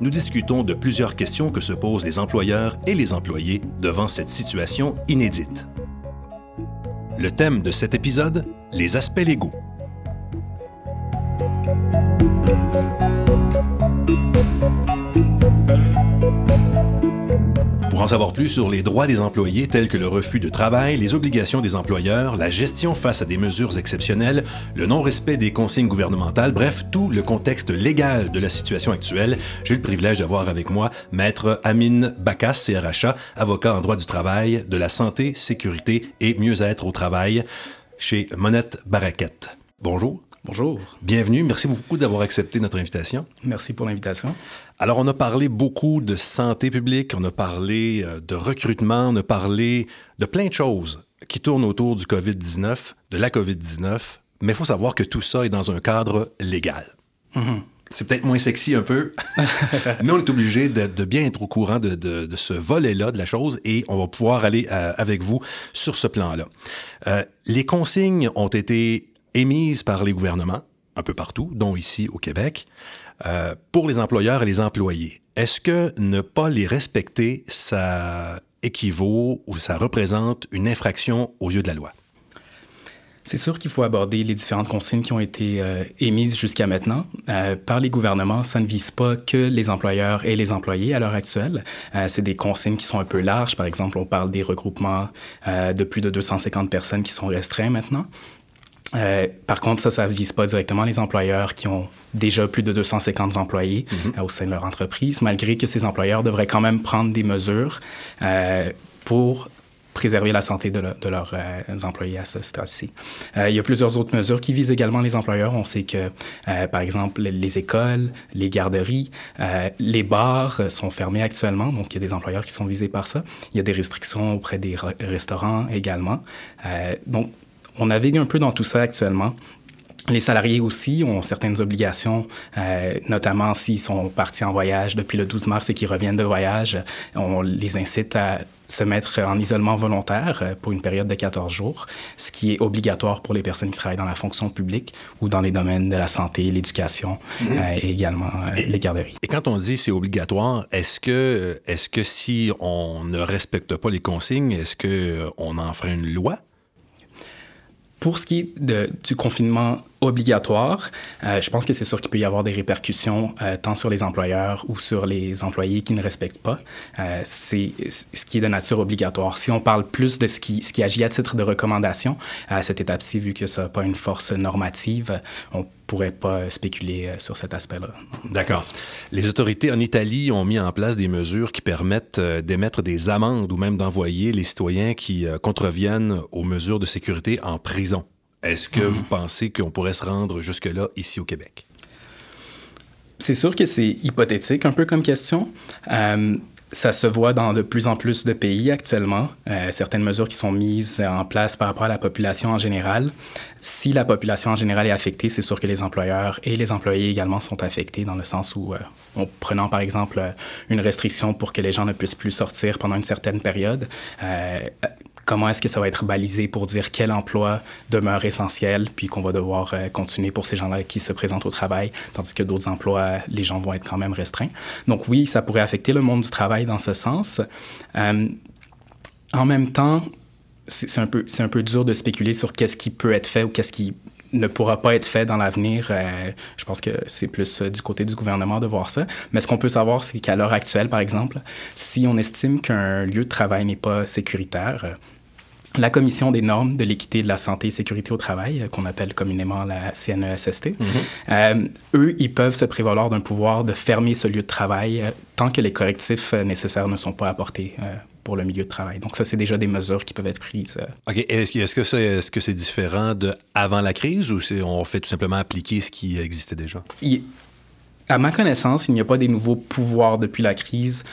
nous discutons de plusieurs questions que se posent les employeurs et les employés devant cette situation inédite. Le thème de cet épisode, les aspects légaux. Pour en savoir plus sur les droits des employés tels que le refus de travail, les obligations des employeurs, la gestion face à des mesures exceptionnelles, le non-respect des consignes gouvernementales, bref, tout le contexte légal de la situation actuelle, j'ai le privilège d'avoir avec moi Maître Amine Bakas, CRHA, avocat en droit du travail, de la santé, sécurité et mieux-être au travail chez Monette Baraquette. Bonjour. Bonjour. Bienvenue. Merci beaucoup d'avoir accepté notre invitation. Merci pour l'invitation. Alors, on a parlé beaucoup de santé publique, on a parlé euh, de recrutement, on a parlé de plein de choses qui tournent autour du COVID-19, de la COVID-19, mais il faut savoir que tout ça est dans un cadre légal. Mm-hmm. C'est peut-être moins sexy un peu. Nous, on est obligé de, bien être au courant de, ce volet-là de la chose et on va pouvoir aller euh, avec vous sur ce plan-là. Euh, les consignes ont été émises par les gouvernements un peu partout, dont ici au Québec, euh, pour les employeurs et les employés. Est-ce que ne pas les respecter, ça équivaut ou ça représente une infraction aux yeux de la loi? C'est sûr qu'il faut aborder les différentes consignes qui ont été euh, émises jusqu'à maintenant. Euh, par les gouvernements, ça ne vise pas que les employeurs et les employés à l'heure actuelle. c'est des consignes qui sont un peu larges. Par exemple, on parle des regroupements de plus de 250 personnes qui sont restreints maintenant. Euh, par contre, ça, ça ne vise pas directement les employeurs qui ont déjà plus de 250 employés mhm. euh, au sein de leur entreprise, malgré que ces employeurs devraient quand même prendre des mesures euh, pour préserver la santé de, leurs employés à ce stade-ci. il y a plusieurs autres mesures qui visent également les employeurs. On sait que, par exemple, les écoles, les garderies, les bars sont fermés actuellement, donc il y a des employeurs qui sont visés par ça. Il y a des restrictions auprès des restaurants également. donc, on navigue un peu dans tout ça actuellement. Les salariés aussi ont certaines obligations, euh, notamment s'ils sont partis en voyage depuis le 12 mars et qu'ils reviennent de voyage. On les incite à se mettre en isolement volontaire euh, pour une période de 14 jours, ce qui est obligatoire pour les personnes qui travaillent dans la fonction publique ou dans les domaines de la santé, l'éducation mhm. euh, et également les garderies. Et quand on dit c'est obligatoire, est-ce que, est-ce que si on ne respecte pas les consignes, est-ce qu'on en ferait une loi? Pour ce qui est du confinement obligatoire, euh, je pense que c'est sûr qu'il peut y avoir des répercussions euh, tant sur les employeurs ou sur les employés qui ne respectent pas. Euh, c'est ce qui est de nature obligatoire. Si on parle plus de ce qui, agit à titre de recommandation, à cette étape-ci, vu que ça n'a pas une force normative, on pourrait pas spéculer sur cet aspect-là. D'accord. Les autorités en Italie ont mis en place des mesures qui permettent d'émettre des amendes ou même d'envoyer les citoyens qui contreviennent aux mesures de sécurité en prison. Est-ce que vous pensez qu'on pourrait se rendre jusque-là ici au Québec? C'est sûr que c'est hypothétique un peu comme question. Euh, ça se voit dans de plus en plus de pays actuellement, euh, certaines mesures qui sont mises en place par rapport à la population en général. Si la population en général est affectée, c'est sûr que les employeurs et les employés également sont affectés dans le sens où, euh, en prenant par exemple une restriction pour que les gens ne puissent plus sortir pendant une certaine période, comment est-ce que ça va être balisé pour dire quel emploi demeure essentiel, puis qu'on va devoir euh, continuer pour ces gens-là qui se présentent au travail, tandis que d'autres emplois, les gens vont être quand même restreints. Donc oui, ça pourrait affecter le monde du travail dans ce sens. Euh, en même temps, c'est un, peu, dur de spéculer sur qu'est-ce qui peut être fait ou qu'est-ce qui ne pourra pas être fait dans l'avenir. Euh, je pense que c'est plus du côté du gouvernement de voir ça. Mais ce qu'on peut savoir, c'est qu'à l'heure actuelle, par exemple, si on estime qu'un lieu de travail n'est pas sécuritaire, la Commission des normes de l'équité, de la santé et sécurité au travail, euh, qu'on appelle communément la CNESST, mhm. euh, eux, ils peuvent se prévaloir d'un pouvoir de fermer ce lieu de travail euh, tant que les correctifs nécessaires ne sont pas apportés pour le milieu de travail. Donc ça, c'est déjà des mesures qui peuvent être prises. OK. Est-ce que c'est est -ce c'est différent de avant la crise ou on fait tout simplement appliquer ce qui existait déjà? à ma connaissance, il n'y a pas des nouveaux pouvoirs depuis la crise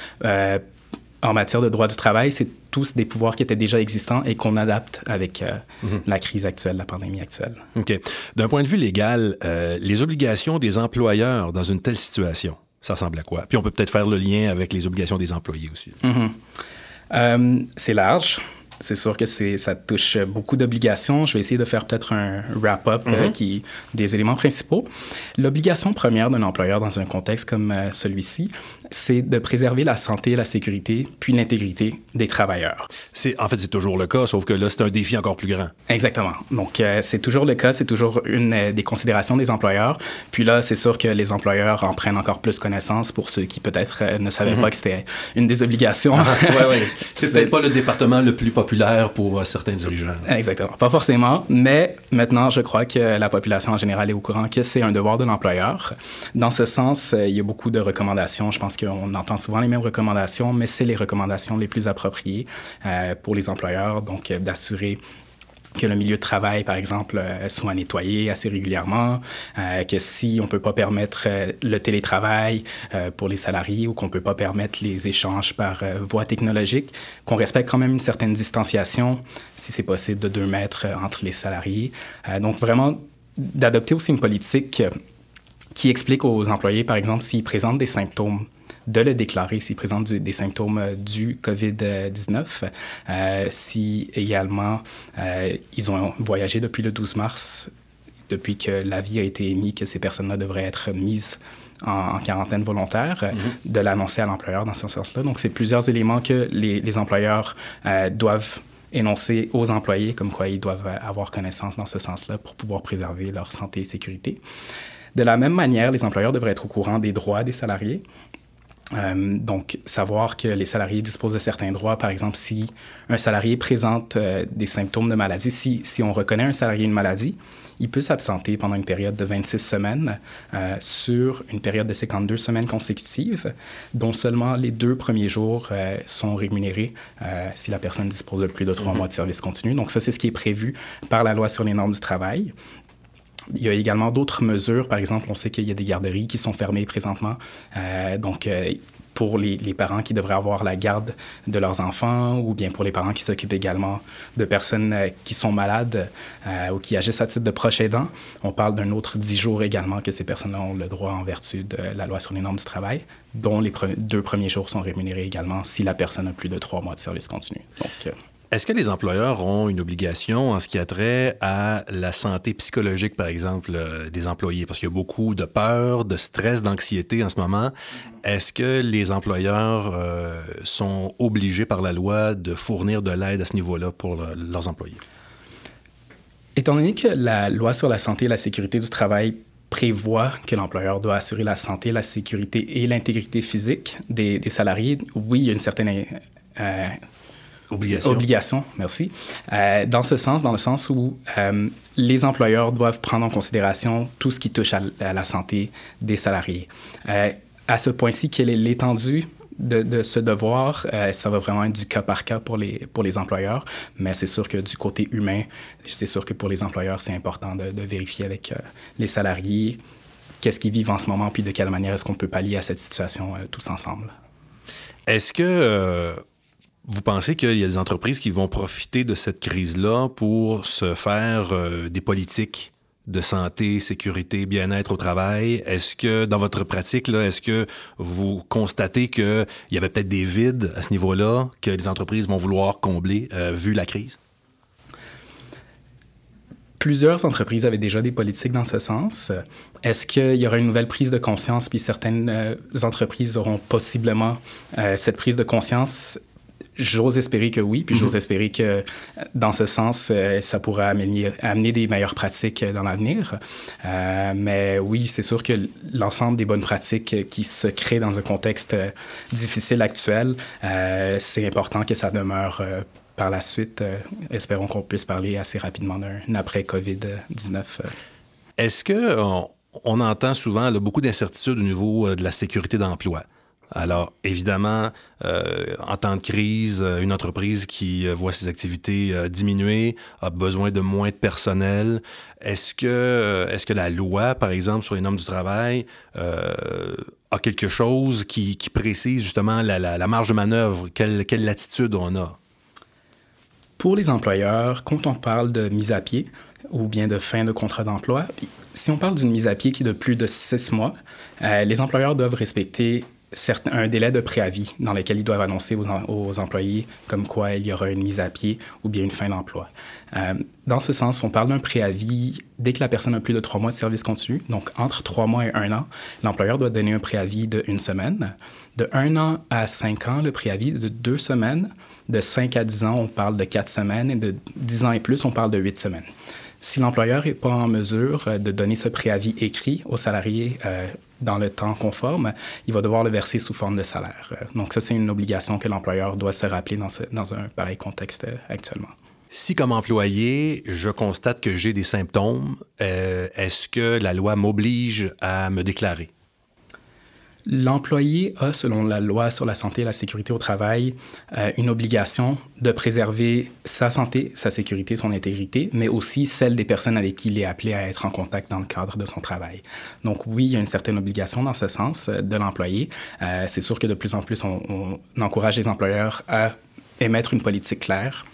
en matière de droit du travail, c'est tous des pouvoirs qui étaient déjà existants et qu'on adapte avec euh, mhm. la crise actuelle, la pandémie actuelle. OK. D'un point de vue légal, euh, les obligations des employeurs dans une telle situation, ça ressemble à quoi? Puis on peut peut-être faire le lien avec les obligations des employés aussi. Mhm. Euh, c'est large c'est sûr que ça touche beaucoup d'obligations. Je vais essayer de faire peut-être un wrap-up euh, mhm. qui des éléments principaux. L'obligation première d'un employeur dans un contexte comme euh, celui-ci, c'est de préserver la santé, la sécurité, puis l'intégrité des travailleurs. C'est en fait c'est toujours le cas, sauf que là c'est un défi encore plus grand. Exactement. Donc euh, c'est toujours le cas, c'est toujours une des considérations des employeurs. Puis là c'est sûr que les employeurs en prennent encore plus connaissance pour ceux qui peut-être ne savaient mhm. pas que c'était une des obligations. Ah, ouais, ouais. C'est peut-être pas le département le plus populaire populaire pour euh, certains dirigeants. Exactement. Pas forcément, mais maintenant, je crois que la population en général est au courant que c'est un devoir de l'employeur. Dans ce sens, euh, il y a beaucoup de recommandations. Je pense qu'on entend souvent les mêmes recommandations, mais c'est les recommandations les plus appropriées euh, pour les employeurs, donc d'assurer que le milieu de travail, par exemple, euh, soit nettoyé assez régulièrement, euh, que si on peut pas permettre euh, le télétravail pour les salariés ou qu'on peut pas permettre les échanges par voie technologique, qu'on respecte quand même une certaine distanciation, si c'est possible, de deux mètres entre les salariés. donc vraiment d'adopter aussi une politique qui explique aux employés, par exemple, s'ils présentent des symptômes de le déclarer s'ils présentent des symptômes euh, du COVID-19. Euh, si également euh, ils ont voyagé depuis le 12 mars, depuis que l'avis a été émis que ces personnes-là devraient être mises en, quarantaine volontaire, mm-hmm. de l'annoncer à l'employeur dans ce sens-là. Donc, c'est plusieurs éléments que les, les employeurs doivent énoncer aux employés, comme quoi ils doivent avoir connaissance dans ce sens-là pour pouvoir préserver leur santé et sécurité. De la même manière, les employeurs devraient être au courant des droits des salariés. Euh, donc, savoir que les salariés disposent de certains droits, par exemple, si un salarié présente euh, des symptômes de maladie, si, si, on reconnaît un salarié une maladie, il peut s'absenter pendant une période de 26 semaines euh, sur une période de 52 semaines consécutives, dont seulement les deux premiers jours sont rémunérés si la personne dispose de plus de trois mm-hmm. mois de service continu. Donc, ça, c'est ce qui est prévu par la loi sur les normes du travail. Il y a également d'autres mesures. Par exemple, on sait qu'il y a des garderies qui sont fermées présentement. Euh, donc, euh, pour les, parents qui devraient avoir la garde de leurs enfants ou bien pour les parents qui s'occupent également de personnes euh, qui sont malades ou qui agissent à titre de proche aidant. On parle d'un autre dix jours également que ces personnes ont le droit en vertu de la loi sur les normes du travail, dont les deux premiers jours sont rémunérés également si la personne a plus de trois mois de service continu. Donc, est-ce que les employeurs ont une obligation en ce qui a trait à la santé psychologique, par exemple, euh, des employés? Parce qu'il y a beaucoup de peur, de stress, d'anxiété en ce moment. Est-ce que les employeurs euh, sont obligés par la loi de fournir de l'aide à ce niveau-là pour leurs employés? Étant donné que la loi sur la santé et la sécurité du travail prévoit que l'employeur doit assurer la santé, la sécurité et l'intégrité physique des, salariés, oui, il y a une certaine euh, Obligation. Obligation, merci. Euh, dans ce sens, dans le sens où euh, les employeurs doivent prendre en considération tout ce qui touche à, la santé des salariés. Euh, à ce point-ci, quelle est l'étendue de, ce devoir, ça va vraiment être du cas par cas pour les, pour les employeurs, mais c'est sûr que du côté humain, c'est sûr que pour les employeurs, c'est important de, de, vérifier avec les salariés qu'est-ce qu'ils vivent en ce moment, puis de quelle manière est-ce qu'on peut pallier à cette situation tous ensemble. Est-ce que vous pensez qu'il y a des entreprises qui vont profiter de cette crise-là pour se faire euh, des politiques de santé, sécurité, bien-être au travail? Est-ce que dans votre pratique, est-ce que vous constatez qu'il y avait peut-être des vides à ce niveau-là que les entreprises vont vouloir combler euh, vu la crise? Plusieurs entreprises avaient déjà des politiques dans ce sens. Est-ce qu'il y aura une nouvelle prise de conscience, puis certaines euh, entreprises auront possiblement cette prise de conscience J'ose espérer que oui, puis j'ose mhm. espérer que dans ce sens, euh, ça pourra amener, amener, des meilleures pratiques dans l'avenir. Euh, mais oui, c'est sûr que l'ensemble des bonnes pratiques qui se créent dans un contexte difficile actuel, euh, c'est important que ça demeure par la suite. espérons qu'on puisse parler assez rapidement d'un après-COVID-19. Est-ce que on, entend souvent beaucoup d'incertitudes au niveau de la sécurité d'emploi? Alors, évidemment, euh, en temps de crise, euh, une entreprise qui euh, voit ses activités diminuer a besoin de moins de personnel. Est-ce que, la loi, par exemple, sur les normes du travail, a quelque chose qui, précise justement la, marge de manœuvre? Quelle, latitude on a? Pour les employeurs, quand on parle de mise à pied ou bien de fin de contrat d'emploi, si on parle d'une mise à pied qui est de plus de six mois, les employeurs doivent respecter un délai de préavis dans lequel ils doivent annoncer aux, employés comme quoi il y aura une mise à pied ou bien une fin d'emploi. Euh, dans ce sens, on parle d'un préavis dès que la personne a plus de trois mois de service continu. Donc, entre trois mois et un an, l'employeur doit donner un préavis de une semaine. De un an à cinq ans, le préavis de deux semaines. De cinq à dix ans, on parle de quatre semaines. Et de dix ans et plus, on parle de huit semaines. Si l'employeur n'est pas en mesure euh, de donner ce préavis écrit aux salariés euh, dans le temps conforme, il va devoir le verser sous forme de salaire. Euh, donc ça, c'est une obligation que l'employeur doit se rappeler dans, dans un pareil contexte actuellement. Si comme employé, je constate que j'ai des symptômes, est-ce que la loi m'oblige à me déclarer? L'employé a, selon la loi sur la santé et la sécurité au travail, euh, une obligation de préserver sa santé, sa sécurité, son intégrité, mais aussi celle des personnes avec qui il est appelé à être en contact dans le cadre de son travail. Donc oui, il y a une certaine obligation dans ce sens euh, de l'employé. Euh, c'est sûr que de plus en plus, on, encourage les employeurs à émettre une politique claire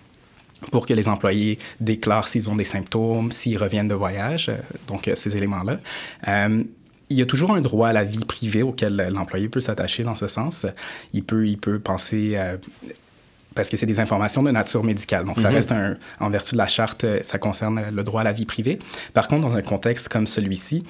pour que les employés déclarent s'ils ont des symptômes, s'ils reviennent de voyage, donc ces éléments-là il y a toujours un droit à la vie privée auquel l'employé peut s'attacher dans ce sens. Il peut, il peut penser parce que c'est des informations de nature médicale. Donc, ça mhm. reste un, en vertu de la charte, ça concerne le droit à la vie privée. Par contre, dans un contexte comme celui-ci,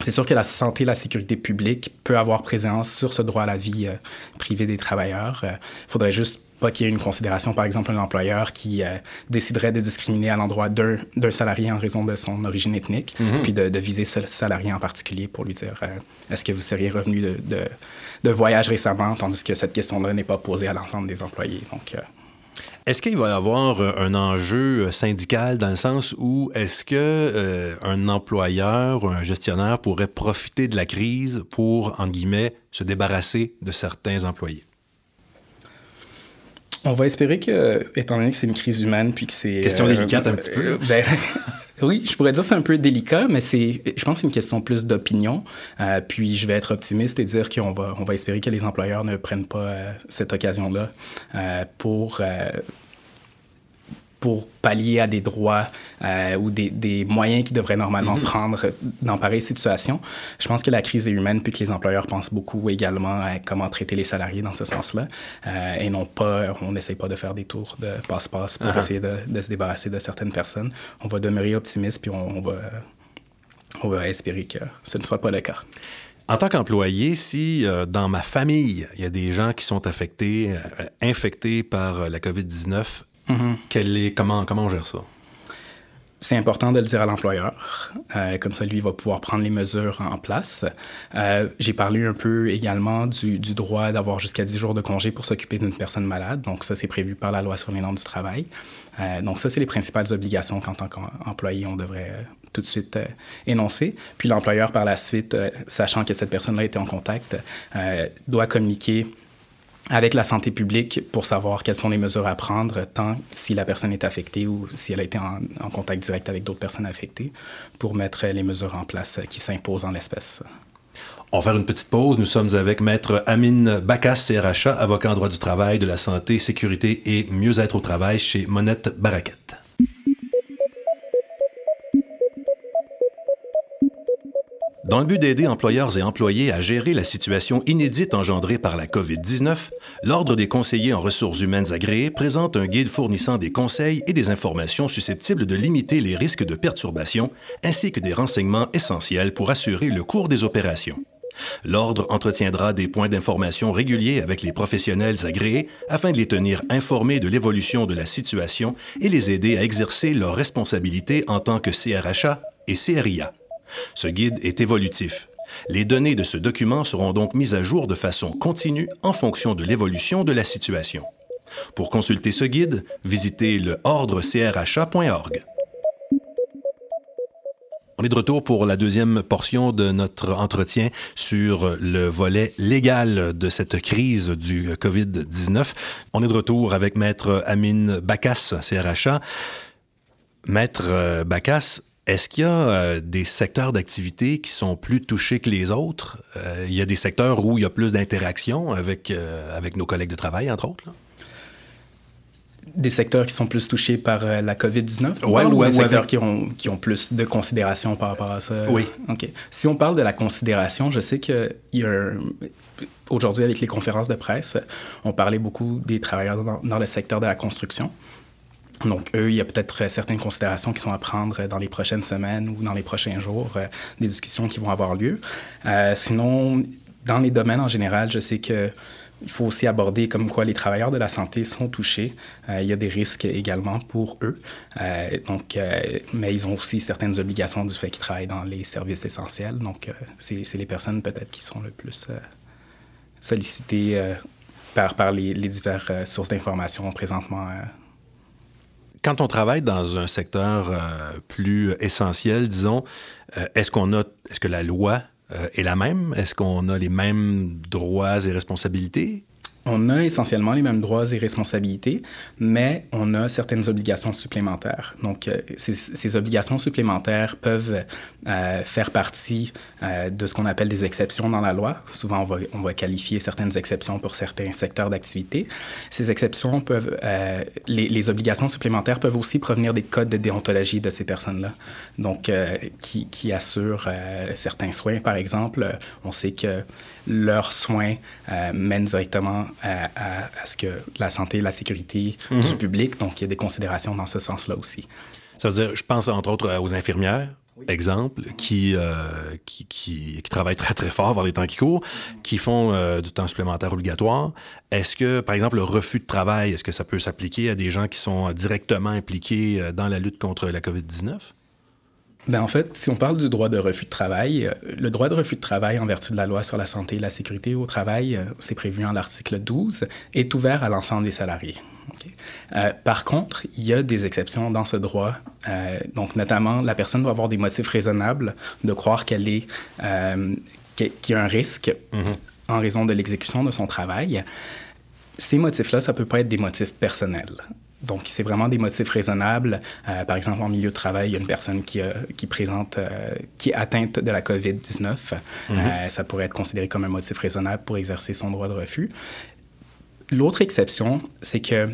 c'est sûr que la santé la sécurité publique peut avoir présence sur ce droit à la vie euh, privée des travailleurs. Il euh, faudrait juste pas qu'il y ait une considération, par exemple, un employeur qui euh, déciderait de discriminer à l'endroit d'un salarié en raison de son origine ethnique, mhm. puis de, viser ce salarié en particulier pour lui dire euh, est-ce que vous seriez revenu de, de, voyage récemment, tandis que cette question-là n'est pas posée à l'ensemble des employés. Donc, euh, est-ce qu'il va y avoir un enjeu syndical dans le sens où est-ce que un employeur ou un gestionnaire pourrait profiter de la crise pour, en guillemets, se débarrasser de certains employés? On va espérer que, étant donné que c'est une crise humaine, puis que c'est... Question euh, délicate un petit peu. Euh, ben, oui, je pourrais dire que c'est un peu délicat, mais c'est, je pense que c'est une question plus d'opinion. Euh, puis je vais être optimiste et dire qu'on va, on va espérer que les employeurs ne prennent pas cette occasion-là pour pour pallier à des droits euh, ou des, des, moyens qu'ils devraient normalement mhm. prendre dans pareille situation. Je pense que la crise est humaine, puis que les employeurs pensent beaucoup également à comment traiter les salariés dans ce sens-là, euh, et non pas, on n'essaye pas de faire des tours de passe-passe pour uh-huh. essayer de, de, se débarrasser de certaines personnes. On va demeurer optimiste, puis on, va, on va espérer que ce ne soit pas le cas. En tant qu'employé, si euh, dans ma famille, il y a des gens qui sont affectés, infectés par la COVID-19, Mm-hmm. est, comment, comment on gère ça? C'est important de le dire à l'employeur. Euh, comme ça, lui va pouvoir prendre les mesures en place. Euh, j'ai parlé un peu également du, droit d'avoir jusqu'à 10 jours de congé pour s'occuper d'une personne malade. Donc, ça, c'est prévu par la loi sur les normes du travail. Euh, donc, ça, c'est les principales obligations qu'en tant qu'employé, on devrait tout de suite énoncer. Puis, l'employeur, par la suite, sachant que cette personne-là était en contact, doit communiquer avec la santé publique pour savoir quelles sont les mesures à prendre, tant si la personne est affectée ou si elle a été en, contact direct avec d'autres personnes affectées, pour mettre les mesures en place qui s'imposent en l'espèce. On va faire une petite pause. Nous sommes avec Maître Amine Bakas, CRHA, avocat en droit du travail, de la santé, sécurité et mieux-être au travail chez Monette Baraquette. Dans le but d'aider employeurs et employés à gérer la situation inédite engendrée par la COVID-19, l'Ordre des conseillers en ressources humaines agréés présente un guide fournissant des conseils et des informations susceptibles de limiter les risques de perturbation, ainsi que des renseignements essentiels pour assurer le cours des opérations. L'Ordre entretiendra des points d'information réguliers avec les professionnels agréés afin de les tenir informés de l'évolution de la situation et les aider à exercer leurs responsabilités en tant que CRHA et CRIA. Ce guide est évolutif. Les données de ce document seront donc mises à jour de façon continue en fonction de l'évolution de la situation. Pour consulter ce guide, visitez le ordrecrha.org. On est de retour pour la deuxième portion de notre entretien sur le volet légal de cette crise du COVID-19. On est de retour avec Maître Amine Bakas, CRHA. Maître euh, Bacas, Est-ce qu'il y a euh, des secteurs d'activité qui sont plus touchés que les autres? Euh, il y a des secteurs où il y a plus d'interaction avec, euh, avec nos collègues de travail, entre autres? Des secteurs qui sont plus touchés par la COVID-19 ouais, ou des secteurs qui, ont, qui ont plus de considération par rapport à ça? Oui. OK. Si on parle de la considération, je sais qu'il y a Aujourd'hui, avec les conférences de presse, on parlait beaucoup des travailleurs dans, dans le secteur de la construction. Donc, eux, il y a peut-être certaines considérations qui sont à prendre dans les prochaines semaines ou dans les prochains jours, euh, des discussions qui vont avoir lieu. Euh, sinon, dans les domaines en général, je sais que il faut aussi aborder comme quoi les travailleurs de la santé sont touchés. Euh, il y a des risques également pour eux. Euh, donc, euh, mais ils ont aussi certaines obligations du fait qu'ils travaillent dans les services essentiels. Donc, c'est les personnes peut-être qui sont le plus sollicitées par, par les, les diverses sources d'informations présentement quand on travaille dans un secteur euh, plus essentiel, disons, euh, est-ce qu'on a, est-ce que la loi euh, est la même? Est-ce qu'on a les mêmes droits et responsabilités? On a essentiellement les mêmes droits et responsabilités, mais on a certaines obligations supplémentaires. Donc, euh, ces, ces, obligations supplémentaires peuvent euh, faire partie euh, de ce qu'on appelle des exceptions dans la loi. Souvent, on va, on va qualifier certaines exceptions pour certains secteurs d'activité. Ces exceptions peuvent, euh, les, les, obligations supplémentaires peuvent aussi provenir des codes de déontologie de ces personnes-là, donc euh, qui, qui assurent certains soins. Par exemple, on sait que leurs soins mènent directement à, à, ce que la santé et la sécurité mm -hmm. du public. Donc, il y a des considérations dans ce sens-là aussi. Ça veut dire, je pense entre autres aux infirmières, oui. exemple, qui, euh, qui, qui, qui, travaillent très, très fort vers les temps qui courent, qui font euh, du temps supplémentaire obligatoire. Est-ce que, par exemple, le refus de travail, est-ce que ça peut s'appliquer à des gens qui sont directement impliqués euh, dans la lutte contre la COVID-19? Ben en fait, si on parle du droit de refus de travail, euh, le droit de refus de travail en vertu de la loi sur la santé et la sécurité au travail, euh, c'est prévu en l'article 12, est ouvert à l'ensemble des salariés. Okay. Euh, par contre, il y a des exceptions dans ce droit. Euh, donc, notamment, la personne doit avoir des motifs raisonnables de croire qu'elle est, euh, qu'il y a un risque mm -hmm. en raison de l'exécution de son travail. Ces motifs-là, ça peut pas être des motifs personnels. Donc, c'est vraiment des motifs raisonnables. Euh, par exemple, en milieu de travail, il y a une personne qui, euh, qui présente, euh, qui est atteinte de la COVID-19. Mm -hmm. ça pourrait être considéré comme un motif raisonnable pour exercer son droit de refus. L'autre exception, c'est que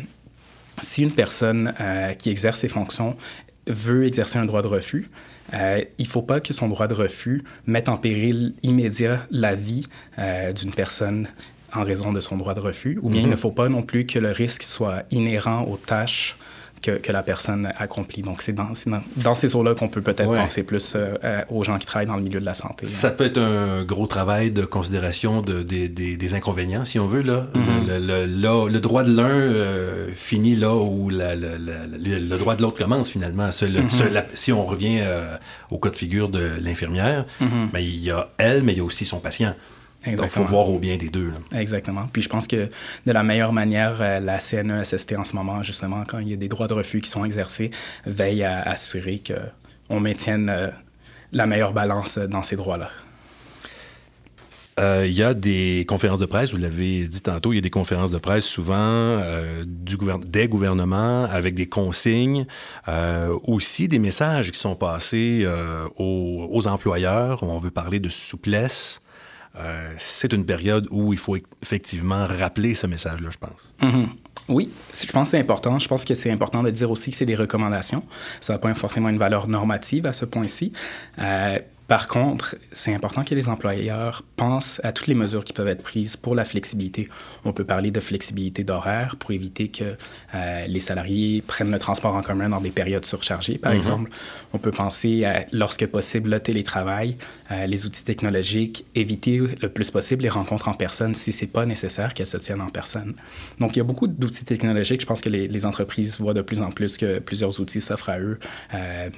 si une personne qui exerce ses fonctions veut exercer un droit de refus, euh, il ne faut pas que son droit de refus mette en péril immédiat la vie euh, d'une personne en raison de son droit de refus, ou bien mm -hmm. il ne faut pas non plus que le risque soit inhérent aux tâches que, que la personne accomplit. Donc, c'est dans, dans, dans, ces eaux-là qu'on peut peut-être ouais. penser plus euh, aux gens qui travaillent dans le milieu de la santé. Ça hein. peut être un gros travail de considération de, de, de des inconvénients, si on veut. Là. Mm -hmm. le, le, le, le, droit de l'un euh, finit là où la, la, le, droit de l'autre commence, finalement. Ce, mm -hmm. ce, la, si on revient euh, au cas de figure de l'infirmière, ben, il y a elle, mais il y a aussi son patient. Exactement. Donc, il faut voir au bien des deux. Là. Exactement. Puis je pense que de la meilleure manière, euh, la CNESST en ce moment, justement, quand il y a des droits de refus qui sont exercés, veille à assurer qu'on maintienne euh, la meilleure balance dans ces droits-là. Euh, il y a des conférences de presse, vous l'avez dit tantôt, il y a des conférences de presse souvent euh, du gouverne des gouvernements avec des consignes, euh, aussi des messages qui sont passés aux, aux, employeurs. On veut parler de souplesse. Euh, c'est une période où il faut effectivement rappeler ce message-là, je pense. -hmm. Oui, je pense que c'est important. Je pense que c'est important de dire aussi que c'est des recommandations. Ça n'a pas forcément une valeur normative à ce point-ci. Euh, par contre, c'est important que les employeurs pensent à toutes les mesures qui peuvent être prises pour la flexibilité. On peut parler de flexibilité d'horaire pour éviter que euh, les salariés prennent le transport en commun dans des périodes surchargées, par mm -hmm. exemple. On peut penser à, lorsque possible, le télétravail, euh, les outils technologiques, éviter le plus possible les rencontres en personne si c'est pas nécessaire qu'elles se tiennent en personne. Donc, il y a beaucoup d'outils technologiques. Je pense que les, les, entreprises voient de plus en plus que plusieurs outils s'offrent à eux euh,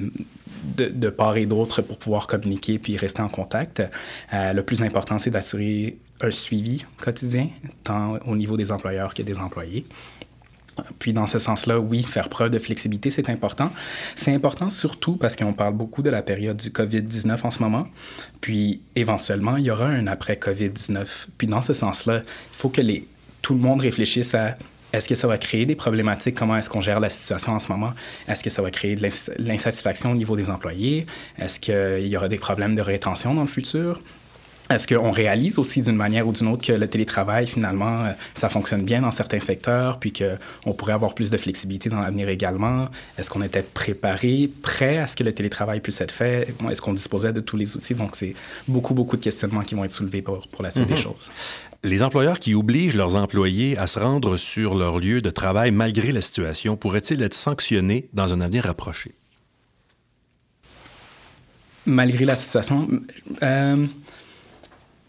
de, de part et d'autre pour pouvoir communiquer puis rester en contact. Euh, le plus important, c'est d'assurer un suivi quotidien, tant au niveau des employeurs que des employés. Puis dans ce sens-là, oui, faire preuve de flexibilité, c'est important. C'est important surtout parce qu'on parle beaucoup de la période du COVID-19 en ce moment. Puis éventuellement, il y aura un après-COVID-19. Puis dans ce sens-là, il faut que tout le monde réfléchisse à Est-ce que ça va créer des problématiques? Comment est-ce qu'on gère la situation en ce moment? Est-ce que ça va créer de l'insatisfaction au niveau des employés? Est-ce qu'il y aura des problèmes de rétention dans le futur? Est-ce qu'on réalise aussi d'une manière ou d'une autre que le télétravail, finalement, euh, ça fonctionne bien dans certains secteurs, puis qu'on pourrait avoir plus de flexibilité dans l'avenir également? Est-ce qu'on était préparé, prêt à ce que le télétravail puisse être fait? Est-ce qu'on disposait de tous les outils? Donc, c'est beaucoup, beaucoup de questionnements qui vont être soulevés pour, pour la suite des mhm. choses. Les employeurs qui obligent leurs employés à se rendre sur leur lieu de travail malgré la situation pourraient-ils être sanctionnés dans un avenir rapproché? Malgré la situation, euh,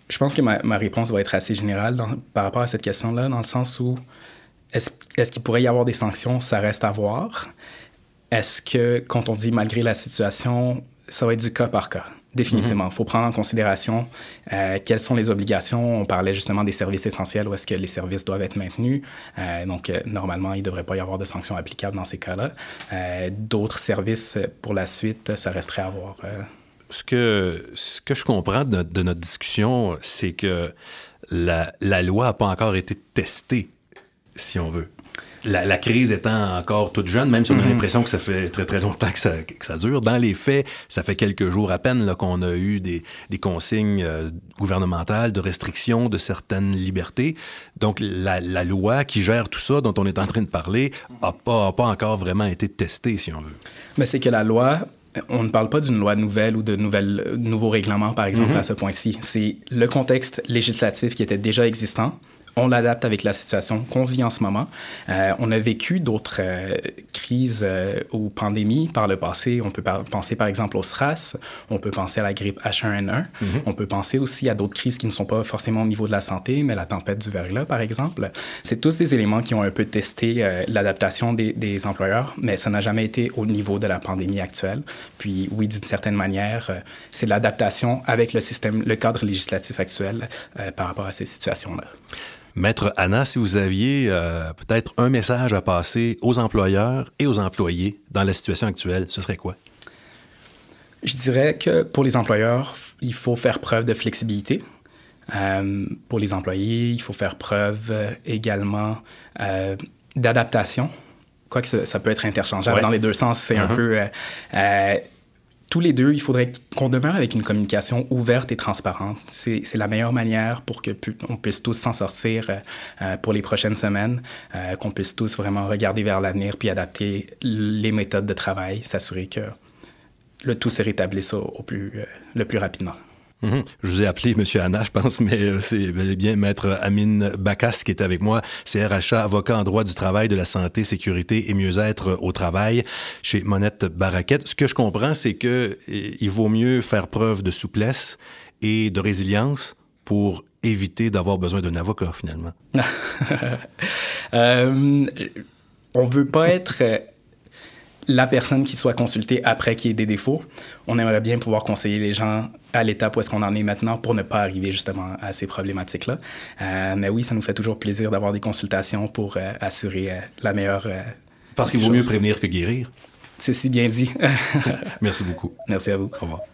je pense que ma, réponse va être assez générale par rapport à cette question-là, dans le sens où est-ce qu'il pourrait y avoir des sanctions? Ça reste à voir. Est-ce que quand on dit malgré la situation, ça va être du cas par cas? Définitivement. Il mm-hmm. faut prendre en considération euh, quelles sont les obligations? On parlait justement des services essentiels, où est-ce que les services doivent être maintenus. Euh, donc, euh, normalement, il ne devrait pas y avoir de sanctions applicables dans ces cas-là. D'autres services, pour la suite, ça resterait à voir ce que, ce que je comprends de notre, discussion, c'est que la, loi n'a pas encore été testée, si on veut. La, crise étant encore toute jeune, même si on a mhm. l'impression que ça fait très très longtemps que ça, que ça dure, dans les faits, ça fait quelques jours à peine qu'on a eu des, des consignes euh, gouvernementales de restriction de certaines libertés. Donc la, la, loi qui gère tout ça dont on est en train de parler n'a pas, pas encore vraiment été testée, si on veut. Mais c'est que la loi on ne parle pas d'une loi nouvelle ou de nouvelles, nouveaux règlements, par exemple, mm-hmm. à ce point-ci. C'est le contexte législatif qui était déjà existant on l'adapte avec la situation qu'on vit en ce moment. Euh, on a vécu d'autres euh, crises euh, ou pandémies par le passé. On peut penser par exemple au SRAS, on peut penser à la grippe H1N1, mm-hmm. on peut penser aussi à d'autres crises qui ne sont pas forcément au niveau de la santé, mais la tempête du verglas par exemple. C'est tous des éléments qui ont un peu testé l'adaptation des, des, employeurs, mais ça n'a jamais été au niveau de la pandémie actuelle. Puis oui, d'une certaine manière, c'est l'adaptation avec le système, le cadre législatif actuel par rapport à ces situations-là. Maître Anna, si vous aviez euh, peut-être un message à passer aux employeurs et aux employés dans la situation actuelle, ce serait quoi? Je dirais que pour les employeurs, il faut faire preuve de flexibilité. Euh, pour les employés, il faut faire preuve euh, également d'adaptation. Quoique ça peut être interchangeable dans les deux sens, c'est un uh-huh. peu tous les deux, il faudrait qu'on demeure avec une communication ouverte et transparente. C'est la meilleure manière pour que on puisse tous s'en sortir euh, euh, pour les prochaines semaines, euh, qu'on puisse tous vraiment regarder vers l'avenir puis adapter les méthodes de travail, s'assurer que le tout se rétablisse au, plus, le plus rapidement. Mhm. Je vous ai appelé M. Anna, je pense, mais euh, c'est bel et bien Maître Amine Bakas qui est avec moi. C'est RHA, avocat en droit du travail, de la santé, sécurité et mieux-être au travail chez Monette Baraquette. Ce que je comprends, c'est que il vaut mieux faire preuve de souplesse et de résilience pour éviter d'avoir besoin d'un avocat, finalement. euh, on veut pas être la personne qui soit consultée après qu'il y ait des défauts. On aimerait bien pouvoir conseiller les gens à l'étape où est-ce qu'on en est maintenant pour ne pas arriver justement à ces problématiques-là. Euh, mais oui, ça nous fait toujours plaisir d'avoir des consultations pour euh, assurer euh, la meilleure. Parce qu'il vaut mieux prévenir que guérir. C'est si bien dit. Merci beaucoup. Merci à vous. Au revoir.